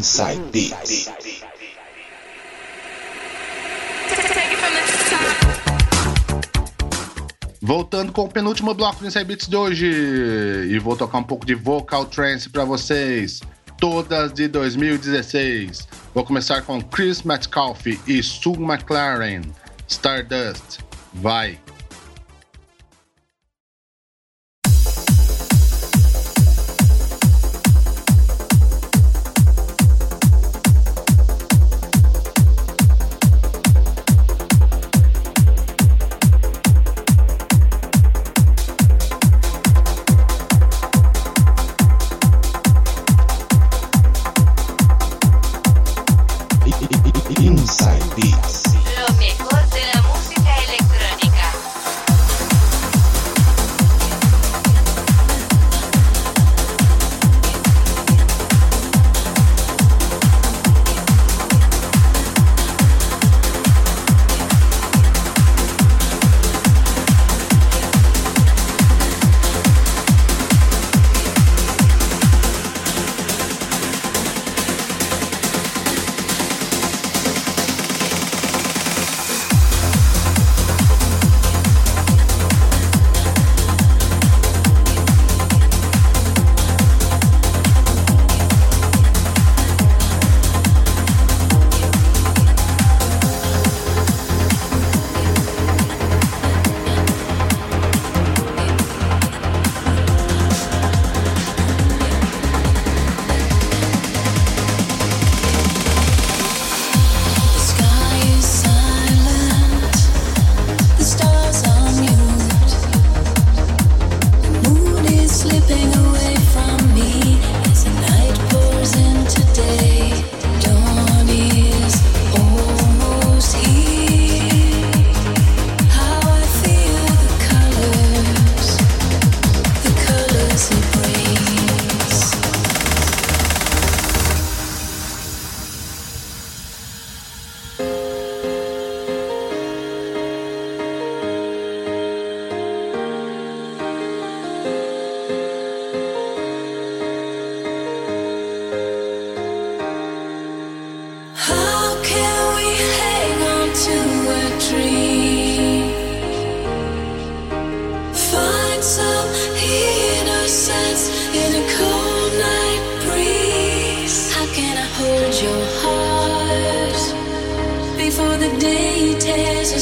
Inside Beats. Voltando com o penúltimo bloco do Inside Beats de hoje. E vou tocar um pouco de vocal trance para vocês. Todas de 2016. Vou começar com Chris Metcalfe e Sue McLaren. Stardust. Vai!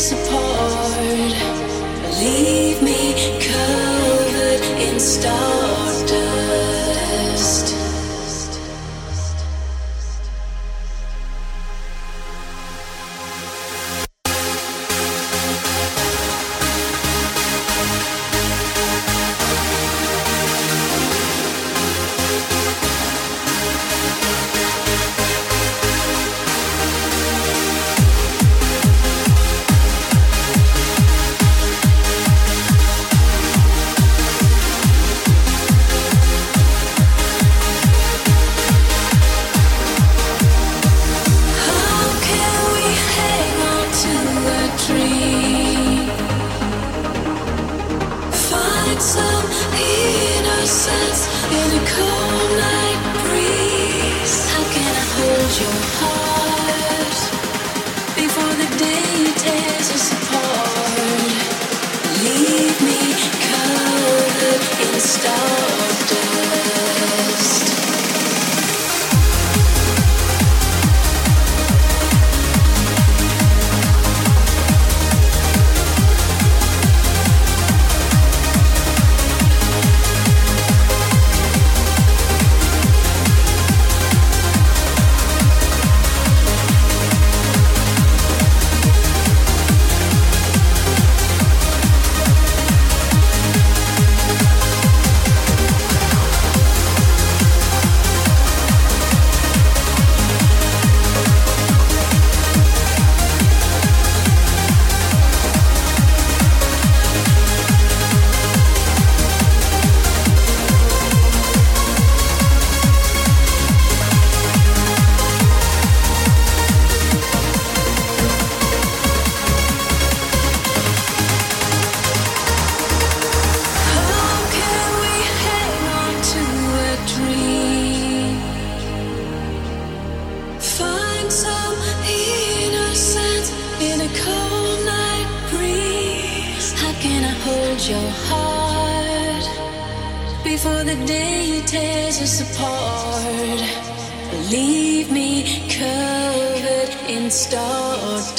suppose Stop. Your heart before the day it tears us apart. Leave me covered in stardust.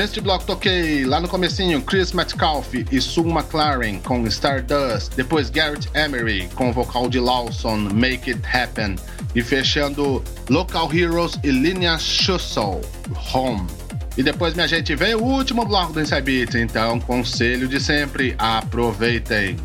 Neste bloco toquei lá no comecinho Chris Metcalf e Sue McLaren com Stardust, depois Garrett Emery com o vocal de Lawson, Make It Happen, e fechando Local Heroes e Linea Schussel, Home. E depois, minha gente, vem o último bloco do Inside Beat, então conselho de sempre, aproveitem!